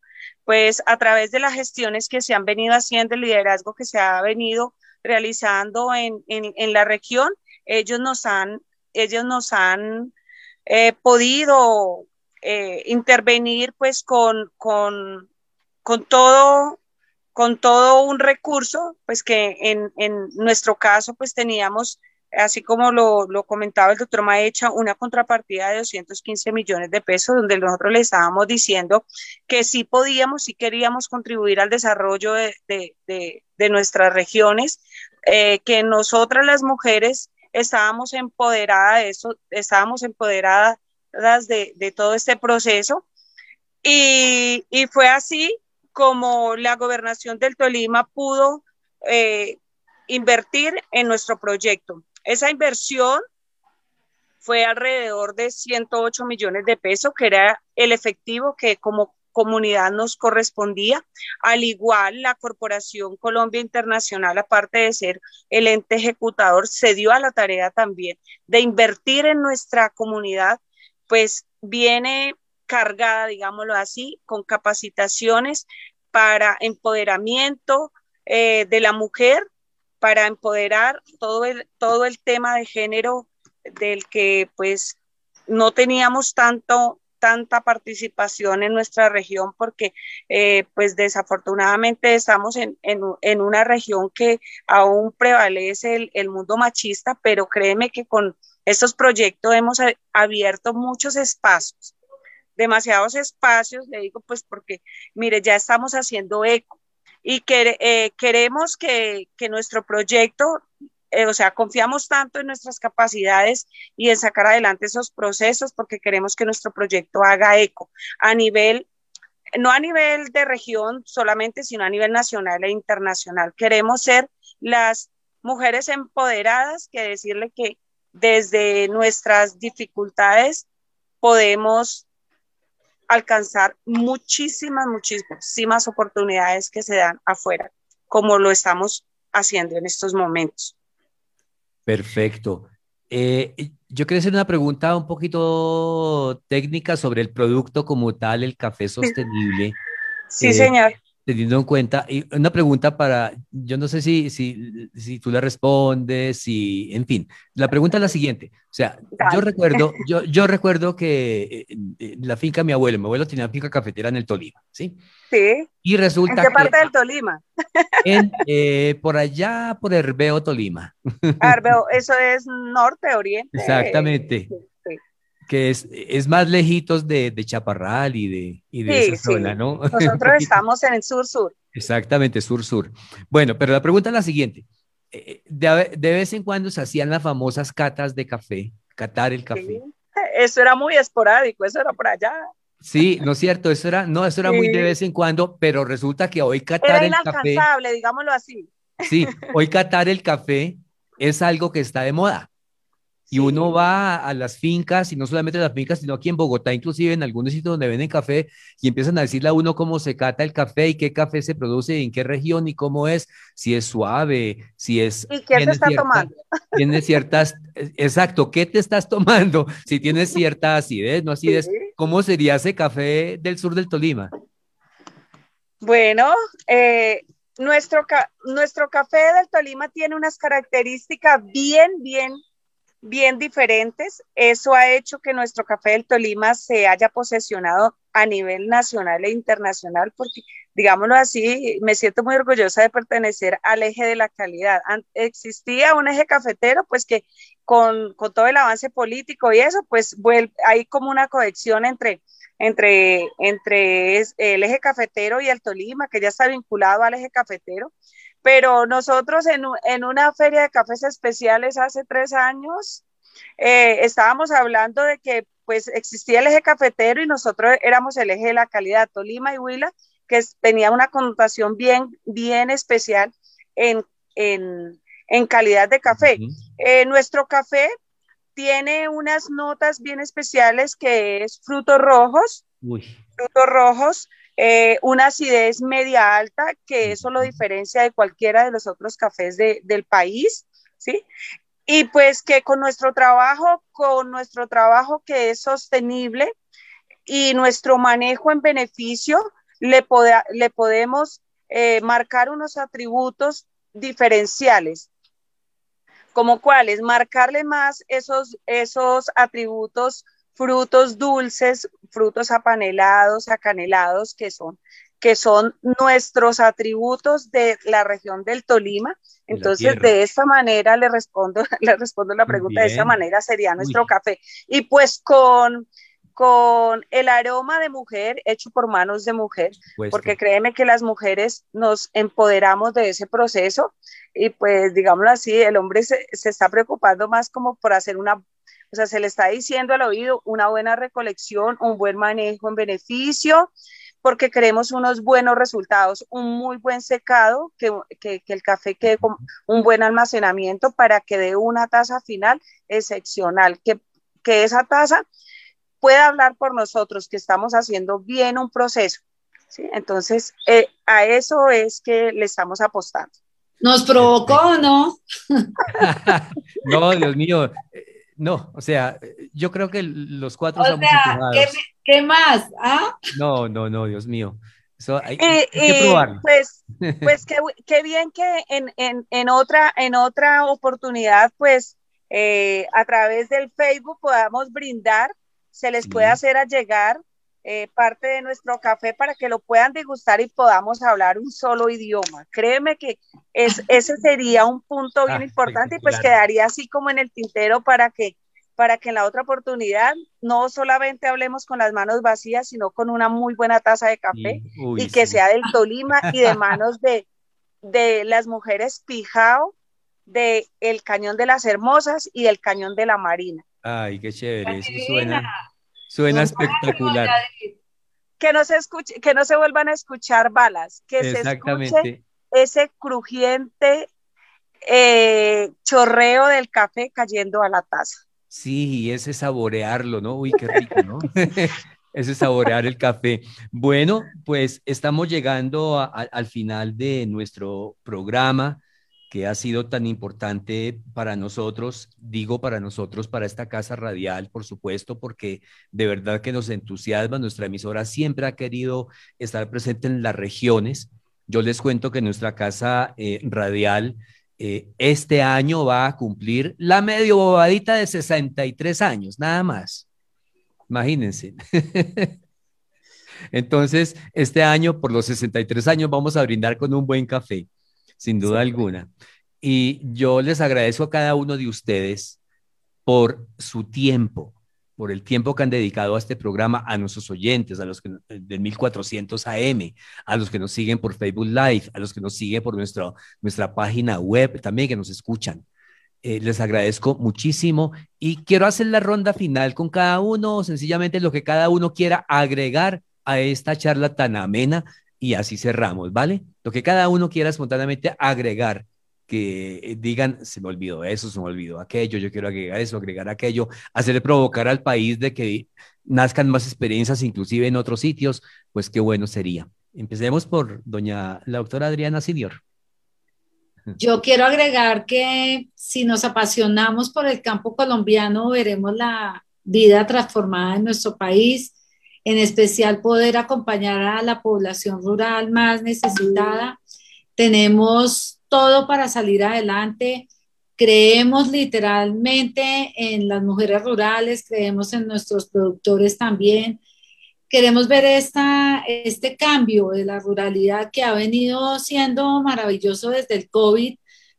pues a través de las gestiones que se han venido haciendo, el liderazgo que se ha venido realizando en, en la región, ellos nos han, ellos nos han he podido eh, intervenir pues con, con, con, todo con todo un recurso, pues que en, en nuestro caso pues teníamos, así como lo, lo, comentaba el doctor Maecha, una contrapartida de 215 millones de pesos, donde nosotros le estábamos diciendo que sí podíamos, sí queríamos contribuir al desarrollo de, de, de, nuestras regiones, eh, que nosotras las mujeres estábamos empoderadas de eso, estábamos empoderadas de, todo este proceso. Y, y, fue así como la gobernación del Tolima pudo eh, invertir en nuestro proyecto. Esa inversión fue alrededor de 108 millones de pesos, que era el efectivo que como comunidad nos correspondía. Al igual, la Corporación Colombia Internacional, aparte de ser el ente ejecutador, se dio a la tarea también de invertir en nuestra comunidad, pues viene cargada, digámoslo así, con capacitaciones para empoderamiento eh, de la mujer, para empoderar todo el, todo el tema de género del que pues no teníamos tanto tanta participación en nuestra región porque eh, pues desafortunadamente estamos en, en, una región que aún prevalece el, el, mundo machista, pero créeme que con estos proyectos hemos abierto muchos espacios, demasiados espacios, le digo pues porque mire, ya estamos haciendo eco y que, eh, queremos que, que nuestro proyecto eh, o sea, confiamos tanto en nuestras capacidades y en sacar adelante esos procesos porque queremos que nuestro proyecto haga eco a nivel, no a nivel de región solamente, sino a nivel nacional e internacional. Queremos ser las mujeres empoderadas que decirle que desde nuestras dificultades podemos alcanzar muchísimas, muchísimas oportunidades que se dan afuera, como lo estamos haciendo en estos momentos. Perfecto. Eh, yo quería hacer una pregunta un poquito técnica sobre el producto como tal, el café sostenible. Sí, eh, señor teniendo en cuenta, y una pregunta para, yo no sé si, si, si tú le respondes, si, en fin, la pregunta es la siguiente, o sea, yo recuerdo, yo, yo recuerdo que eh, la finca de mi abuelo, mi abuelo tenía una finca cafetera en el Tolima, ¿sí? Sí. Y resulta ¿En qué parte del Tolima? En, eh, por allá, por Herbeo, Tolima. Herbeo, eso es norte, oriente. Exactamente que es, es más lejitos de, de Chaparral y de, y de esa zona, ¿no? Nosotros estamos en el sur-sur. Exactamente, sur-sur. Bueno, pero la pregunta es la siguiente. Eh, de, de, vez en cuando se hacían las famosas catas de café, catar el café. Eso era muy esporádico, eso era por allá. Sí, no es cierto, eso era, no, eso era muy de vez en cuando, pero resulta que hoy catar el café. digámoslo así. Sí, hoy catar el café es algo que está de moda. Y uno va a las fincas, y no solamente a las fincas, sino aquí en Bogotá, inclusive en algunos sitios donde venden café, y empiezan a decirle a uno cómo se cata el café y qué café se produce, en qué región y cómo es, si es suave, si es... ¿Y qué te está tomando? Tiene ciertas... Exacto, ¿qué te estás tomando? Si tiene cierta acidez, no acidez, ¿cómo sería ese café del sur del Tolima? Bueno, eh, nuestro, nuestro café del Tolima tiene unas características bien, bien bien diferentes. Eso ha hecho que nuestro café del Tolima se haya posesionado a nivel nacional e internacional, porque, digámoslo así, me siento muy orgullosa de pertenecer al eje de la calidad. Existía un eje cafetero, pues que con, todo el avance político y eso, pues hay como una conexión entre, entre, entre el eje cafetero y el Tolima, que ya está vinculado al eje cafetero pero nosotros en, en una feria de cafés especiales hace tres años eh, estábamos hablando de que pues existía el eje cafetero y nosotros éramos el eje de la calidad, Tolima y Huila, que tenía una connotación bien, bien especial en, en, en calidad de café. Eh, nuestro café tiene unas notas bien especiales que es frutos rojos, frutos rojos, eh, una acidez media alta, que eso lo diferencia de cualquiera de los otros cafés del país, ¿sí? Y pues que con nuestro trabajo, con nuestro trabajo que es sostenible y nuestro manejo en beneficio, le, le podemos eh, marcar unos atributos diferenciales. ¿Como cuáles? Marcarle más esos, esos atributos frutos dulces, frutos apanelados, acanelados, que son, que son nuestros atributos de la región del Tolima. Entonces, de esta manera le respondo, le respondo la pregunta, de esta manera sería nuestro café. Y pues con, con el aroma de mujer hecho por manos de mujer, porque créeme que las mujeres nos empoderamos de ese proceso y pues digámoslo así, el hombre se, se está preocupando más como por hacer una o sea, se le está diciendo al oído una buena recolección, un buen manejo en beneficio, porque queremos unos buenos resultados, un muy buen secado, que, que, el café quede con un buen almacenamiento para que dé una taza final excepcional, que, que esa taza pueda hablar por nosotros, que estamos haciendo bien un proceso. ¿sí? Entonces, eh, a eso es que le estamos apostando. ¿Nos provocó no? no, Dios mío, no, o sea, yo creo que los cuatro o sea, ¿Qué más? ¿Ah? No, no, no, Dios mío. Eso hay, que probarlo. Pues, pues qué, bien que en, en, en, otra, en otra oportunidad, pues eh, a través del Facebook podamos brindar, se les puede hacer a llegar eh, parte de nuestro café para que lo puedan degustar y podamos hablar un solo idioma. Créeme que es, ese sería un punto bien ah, importante y pues quedaría así como en el tintero para que para que en la otra oportunidad no solamente hablemos con las manos vacías, sino con una muy buena taza de café y que sea del Tolima y de manos de, de las mujeres Pijao, de el Cañón de las Hermosas y del Cañón de la Marina. Ay, qué chévere, eso suena, suena espectacular. Que no se escuche, que no se vuelvan a escuchar balas, que se escuche ese crujiente eh, chorreo del café cayendo a la taza. Sí, ese saborearlo, ¿no? Uy, qué rico, ¿no? ese saborear el café. Bueno, pues estamos llegando al final de nuestro programa que ha sido tan importante para nosotros, digo para nosotros, para esta casa radial, por supuesto, porque de verdad que nos entusiasma. Nuestra emisora siempre ha querido estar presente en las regiones. Yo les cuento que nuestra casa eh, radial eh, este año va a cumplir la medio bobadita de 63 años, nada más. Imagínense. Entonces, este año, por los 63 años, vamos a brindar con un buen café sin duda alguna. Y yo les agradezco a cada uno de ustedes por su tiempo, por el tiempo que han dedicado a este programa, a nuestros oyentes, a los que del 1400 AM, a los que nos siguen por Facebook Live, a los que nos siguen por nuestro, nuestra página web, también que nos escuchan. Eh, les agradezco muchísimo y quiero hacer la ronda final con cada uno, sencillamente lo que cada uno quiera agregar a esta charla tan amena y así cerramos, ¿vale? Lo que cada uno quiera espontáneamente agregar, que eh, digan, se me olvidó eso, se me olvidó aquello, yo quiero agregar eso, agregar aquello, hacerle provocar al país de que nazcan más experiencias, inclusive en otros sitios, pues qué bueno sería. Empecemos por doña la doctora Adriana Senior. Yo quiero agregar que si nos apasionamos por el campo colombiano, veremos la vida transformada en nuestro país en especial poder acompañar a la población rural más necesitada. Tenemos todo para salir adelante. Creemos literalmente en las mujeres rurales, creemos en nuestros productores también. Queremos ver esta, este cambio de la ruralidad que ha venido siendo maravilloso desde el COVID,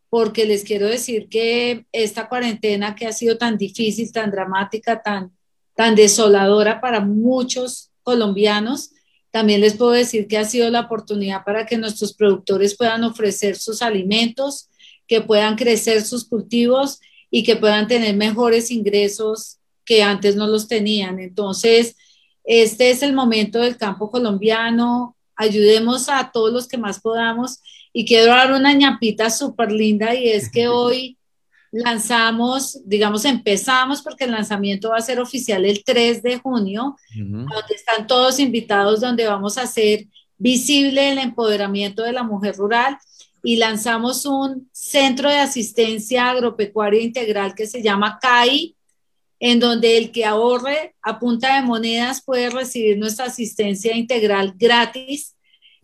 porque les quiero decir que esta cuarentena que ha sido tan difícil, tan dramática, tan, tan desoladora para muchos colombianos. También les puedo decir que ha sido la oportunidad para que nuestros productores puedan ofrecer sus alimentos, que puedan crecer sus cultivos y que puedan tener mejores ingresos que antes no los tenían. Entonces, este es el momento del campo colombiano. Ayudemos a todos los que más podamos. Y quiero dar una ñapita súper linda y es que hoy lanzamos, digamos, empezamos porque el lanzamiento va a ser oficial el 3 de junio, donde están todos invitados, donde vamos a hacer visible el empoderamiento de la mujer rural y lanzamos un centro de asistencia agropecuaria integral que se llama CAI, en donde el que ahorre a punta de monedas puede recibir nuestra asistencia integral gratis.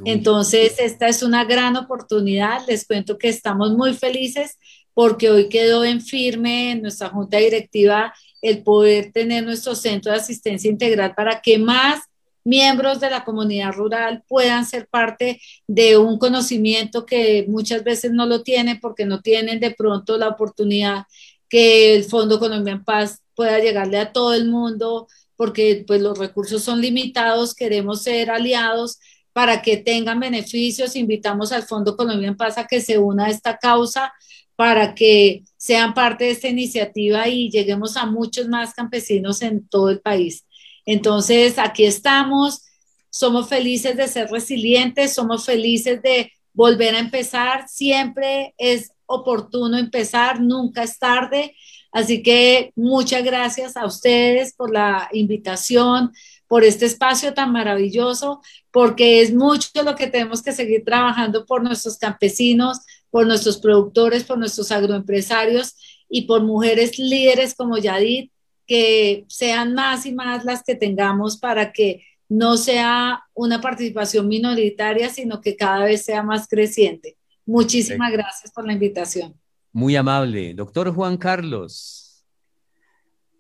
Entonces, esta es una gran oportunidad. Les cuento que estamos muy felices porque hoy quedó en firme en nuestra junta directiva el poder tener nuestro centro de asistencia integral para que más miembros de la comunidad rural puedan ser parte de un conocimiento que muchas veces no lo tienen porque no tienen de pronto la oportunidad que el Fondo Colombia en Paz pueda llegarle a todo el mundo porque pues los recursos son limitados, queremos ser aliados para que tengan beneficios, invitamos al Fondo Colombia en Paz a que se una a esta causa para que sean parte de esta iniciativa y lleguemos a muchos más campesinos en todo el país. Entonces, aquí estamos, somos felices de ser resilientes, somos felices de volver a empezar, siempre es oportuno empezar, nunca es tarde. Así que muchas gracias a ustedes por la invitación, por este espacio tan maravilloso, porque es mucho lo que tenemos que seguir trabajando por nuestros campesinos, por nuestros productores, por nuestros agroempresarios y por mujeres líderes como Yadid, que sean más y más las que tengamos para que no sea una participación minoritaria, sino que cada vez sea más creciente. Muchísimas gracias por la invitación. Muy amable. Doctor Juan Carlos.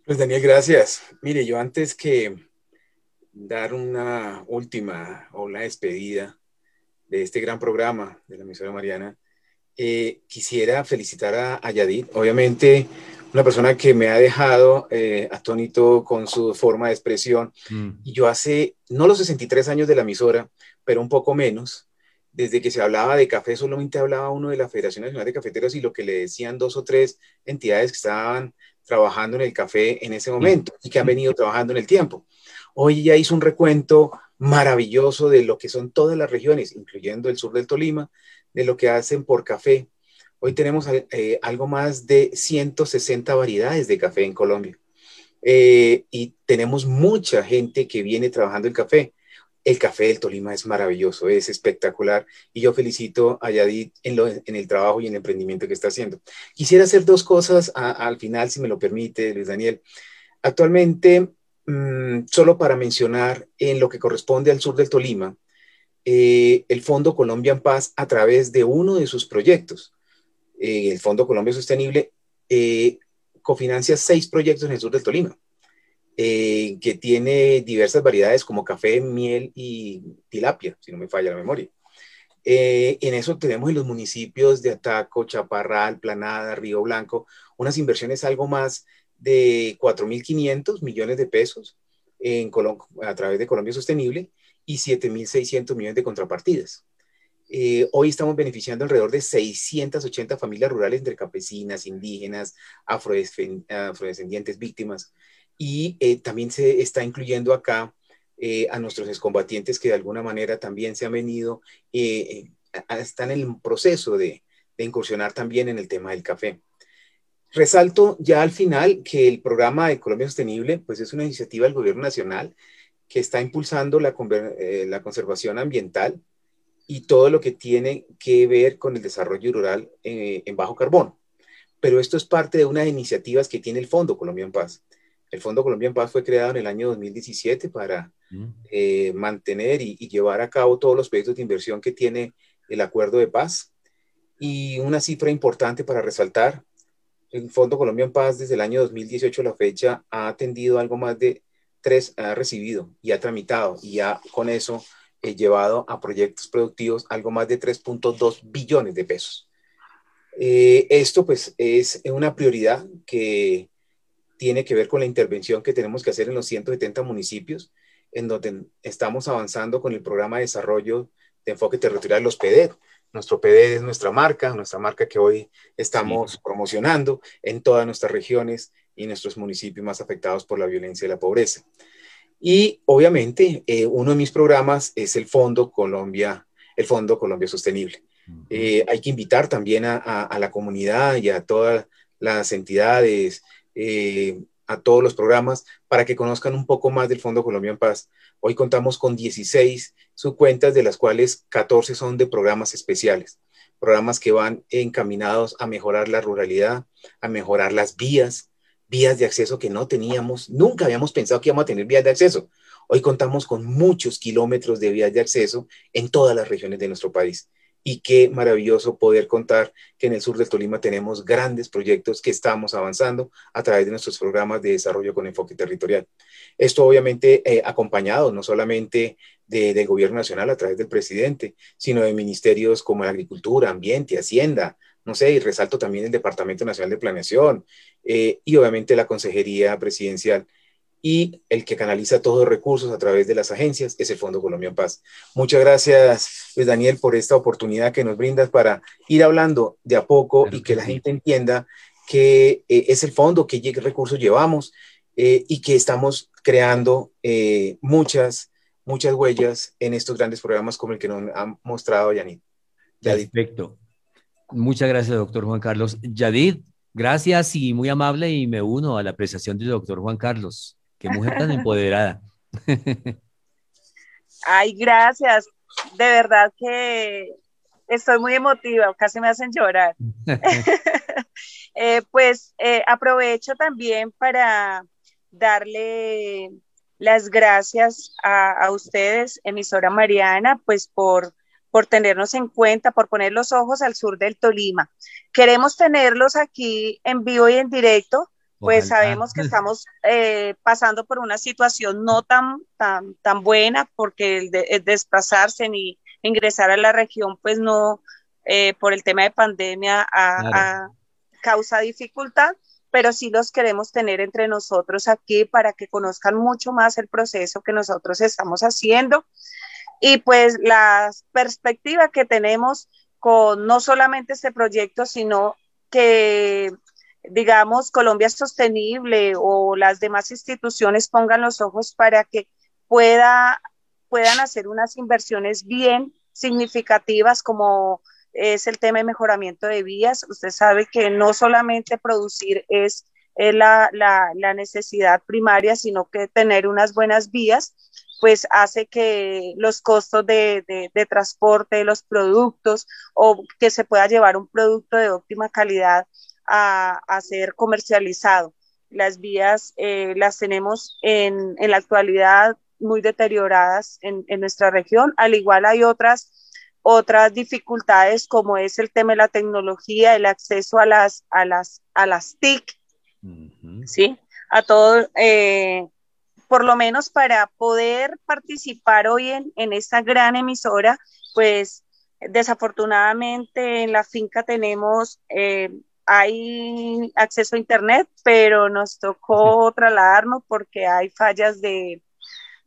Pues Daniel, gracias. Mire, yo antes que dar una última o la despedida de este gran programa de la emisora Mariana, eh, quisiera felicitar a, a, Yadid. Obviamente, una persona que me ha dejado eh, atónito con su forma de expresión. Mm. Y yo hace, no los 63 años de la emisora, pero un poco menos, desde que se hablaba de café, solamente hablaba uno de la Federación Nacional de Cafeteros y lo que le decían dos o tres entidades que estaban trabajando en el café en ese momento y que han venido trabajando en el tiempo. Hoy ya hizo un recuento maravilloso de lo que son todas las regiones, incluyendo el sur del Tolima, de lo que hacen por café. Hoy tenemos eh, algo más de 160 variedades de café en Colombia. Eh, y tenemos mucha gente que viene trabajando el café. El café del Tolima es maravilloso, es espectacular y yo felicito a Yadid en, en el trabajo y en el emprendimiento que está haciendo. Quisiera hacer dos cosas al final, si me lo permite, Luis Daniel. Actualmente, mm, solo para mencionar en lo que corresponde al sur del Tolima, eh, el Fondo Colombia en Paz a través de uno de sus proyectos, eh, el Fondo Colombia Sostenible, eh, cofinancia seis proyectos en el sur del Tolima, que tiene diversas variedades como café, miel y tilapia, si no me falla la memoria. en eso tenemos en los municipios de Ataco, Chaparral, Planada, Río Blanco, unas inversiones algo más de 4.500 millones de pesos en a través de Colombia Sostenible y 7.600 millones de contrapartidas. Eh, hoy estamos beneficiando alrededor de 680 familias rurales entre campesinas, indígenas, afrodescendientes, víctimas. Y eh, también se está incluyendo acá eh, a nuestros excombatientes que de alguna manera también se han venido, están en el proceso de, de incursionar también en el tema del café. Resalto ya al final que el programa de Colombia Sostenible pues es una iniciativa del gobierno nacional que está impulsando la, eh, la, conservación ambiental y todo lo que tiene que ver con el desarrollo rural eh, en bajo carbono. Pero esto es parte de unas iniciativas que tiene el Fondo Colombia en Paz. El Fondo Colombia en Paz fue creado en el año 2017 para mm. eh, mantener y, y, llevar a cabo todos los proyectos de inversión que tiene el Acuerdo de Paz. Y una cifra importante para resaltar, el Fondo Colombia en Paz desde el año 2018 a la fecha ha atendido algo más de tres ha recibido y ha tramitado y ha con eso he llevado a proyectos productivos algo más de 3.2 billones de pesos. Eh, esto pues es una prioridad que tiene que ver con la intervención que tenemos que hacer en los 170 municipios, en donde estamos avanzando con el programa de desarrollo de enfoque territorial, los PEDED. Nuestro PEDED es nuestra marca, nuestra marca que hoy estamos promocionando en todas nuestras regiones y nuestros municipios más afectados por la violencia y la pobreza. Y obviamente eh, uno de mis programas es el Fondo Colombia, el Fondo Colombia Sostenible. Eh, hay que invitar también a, la comunidad y a todas las entidades, eh, a todos los programas, para que conozcan un poco más del Fondo Colombia en Paz. Hoy contamos con 16 subcuentas, de las cuales 14 son de programas especiales, programas que van encaminados a mejorar la ruralidad, a mejorar las vías, vías de acceso que no teníamos, nunca habíamos pensado que íbamos a tener vías de acceso. Hoy contamos con muchos kilómetros de vías de acceso en todas las regiones de nuestro país. Y qué maravilloso poder contar que en el sur del Tolima tenemos grandes proyectos que estamos avanzando a través de nuestros programas de desarrollo con enfoque territorial. Esto obviamente eh, acompañado no solamente del gobierno nacional a través del presidente, sino de ministerios como la agricultura, ambiente, hacienda, no sé, y resalto también el Departamento Nacional de Planeación eh, y obviamente la Consejería Presidencial. Y el que canaliza todos los recursos a través de las agencias es el Fondo Colombia en Paz. Muchas gracias, Luis Daniel, por esta oportunidad que nos brindas para ir hablando de a poco y que, la gente entienda que eh, es el fondo, qué recursos llevamos eh, y que estamos creando muchas, muchas huellas en estos grandes programas como el que nos ha mostrado Yanit. Perfecto. Muchas gracias, doctor Juan Carlos. Yadid, gracias y muy amable y me uno a la apreciación del doctor Juan Carlos. Qué mujer tan empoderada. Ay, gracias. De verdad que estoy muy emotiva, casi me hacen llorar. Eh, pues eh, aprovecho también para darle las gracias a, ustedes, emisora Mariana, pues por, por tenernos en cuenta, por poner los ojos al sur del Tolima. Queremos tenerlos aquí en vivo y en directo, pues sabemos que estamos eh, pasando por una situación no tan, tan, tan buena, porque el, desplazarse ni ingresar a la región, pues no, eh, por el tema de pandemia, a, causa dificultad pero sí los queremos tener entre nosotros aquí para que conozcan mucho más el proceso que nosotros estamos haciendo y pues la perspectiva que tenemos con no solamente este proyecto, sino que digamos Colombia Sostenible o las demás instituciones pongan los ojos para que pueda, puedan hacer unas inversiones bien significativas como es el tema de mejoramiento de vías. Usted sabe que no solamente producir es la, necesidad primaria, sino que tener unas buenas vías, pues hace que los costos de, transporte de los productos o que se pueda llevar un producto de óptima calidad a, ser comercializado. Las vías eh, las tenemos en, la actualidad muy deterioradas en, en nuestra región, al igual hay otras otras dificultades como es el tema de la tecnología, el acceso a las, a las, a las TIC, ¿sí? A todo, eh, por lo menos para poder participar hoy en, en esta gran emisora, pues desafortunadamente en la finca tenemos, eh, hay acceso a internet, pero nos tocó trasladarnos porque hay fallas de,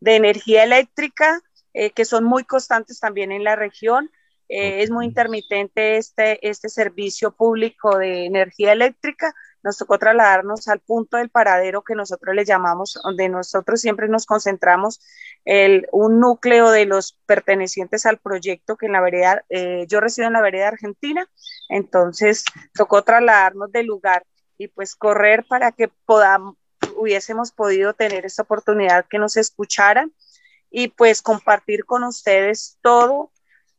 de energía eléctrica eh, que son muy constantes también en la región. Eh, es muy intermitente este, este servicio público de energía eléctrica. Nos tocó trasladarnos al punto del paradero que nosotros le llamamos, donde nosotros siempre nos concentramos, el, un núcleo de los pertenecientes al proyecto que en la vereda, eh, yo resido en la vereda argentina, entonces tocó trasladarnos del lugar y pues correr para que podamos, hubiésemos podido tener esta oportunidad que nos escucharan y pues compartir con ustedes todo,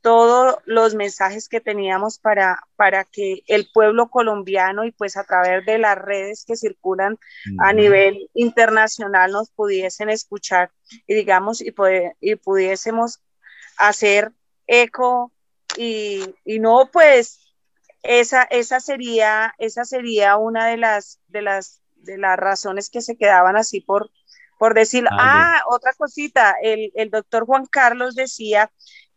todos los mensajes que teníamos para, para que el pueblo colombiano y pues a través de las redes que circulan a nivel internacional nos pudiesen escuchar y digamos y, y pudiésemos hacer eco y, y no pues esa, esa sería esa sería una de las de las de las razones que se quedaban así por por decir, ah, otra cosita, el, el doctor Juan Carlos decía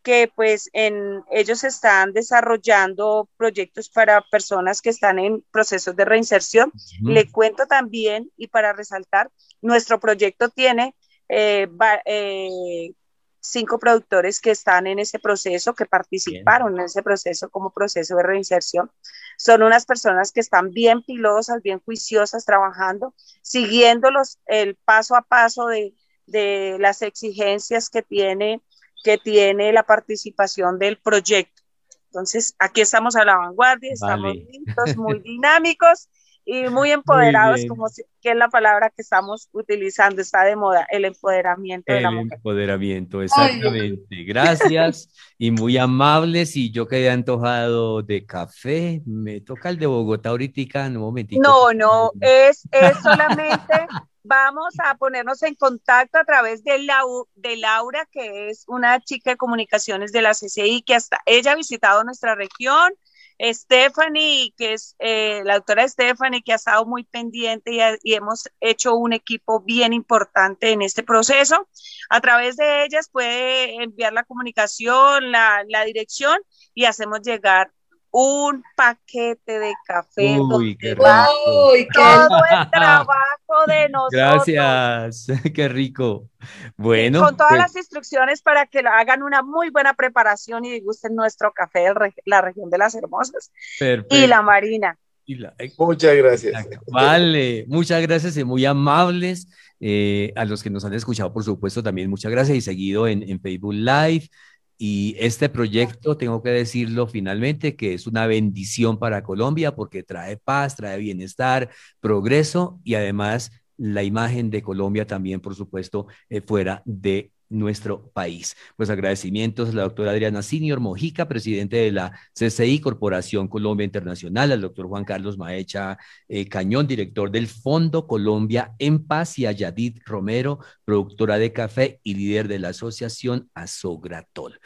que pues en, ellos están desarrollando proyectos para personas que están en procesos de reinserción. Le cuento también, y para resaltar, nuestro proyecto tiene eh, eh, cinco productores que están en ese proceso, que participaron en ese proceso como proceso de reinserción. Son unas personas que están bien pilosas, bien juiciosas, trabajando, siguiendo el paso a paso de, de las exigencias que tiene, que tiene la participación del proyecto. Entonces, aquí estamos a la vanguardia, estamos muy dinámicos y muy empoderados, como que es la palabra que estamos utilizando, está de moda, el empoderamiento de la mujer. El empoderamiento, exactamente. Gracias y muy amables. Y yo quedé antojado de café. Me toca el de Bogotá ahorita, un momentito. No, no, es, es solamente. vamos a ponernos en contacto a través de, de Laura, que es una chica de comunicaciones de la CCI, que hasta ella ha visitado nuestra región, Stephanie, que es eh, la doctora Stephanie, que ha estado muy pendiente y, hemos hecho un equipo bien importante en este proceso. A través de ellas puede enviar la comunicación, la, la dirección y hacemos llegar un paquete de café. Uy, qué rico. todo el trabajo de nosotros. Gracias, qué rico. Bueno. con todas pues las instrucciones para que hagan una muy buena preparación y gusten nuestro café de la región de las Hermosas. Y la Marina. muchas gracias. Vale, muchas gracias y muy amables. Eh, a los que nos han escuchado, por supuesto, también muchas gracias y seguido en, en Facebook Live. Y este proyecto, tengo que decirlo finalmente, que es una bendición para Colombia porque trae paz, trae bienestar, progreso y además la imagen de Colombia también, por supuesto, eh, fuera de nuestro país. Pues agradecimientos a la doctora Adriana Senior Mojica, presidente de la CCI Corporación Colombia Internacional, al doctor Juan Carlos Maecha eh, Cañón, director del Fondo Colombia en Paz, y a Yadid Romero, productora de café y líder de la asociación Azogratol.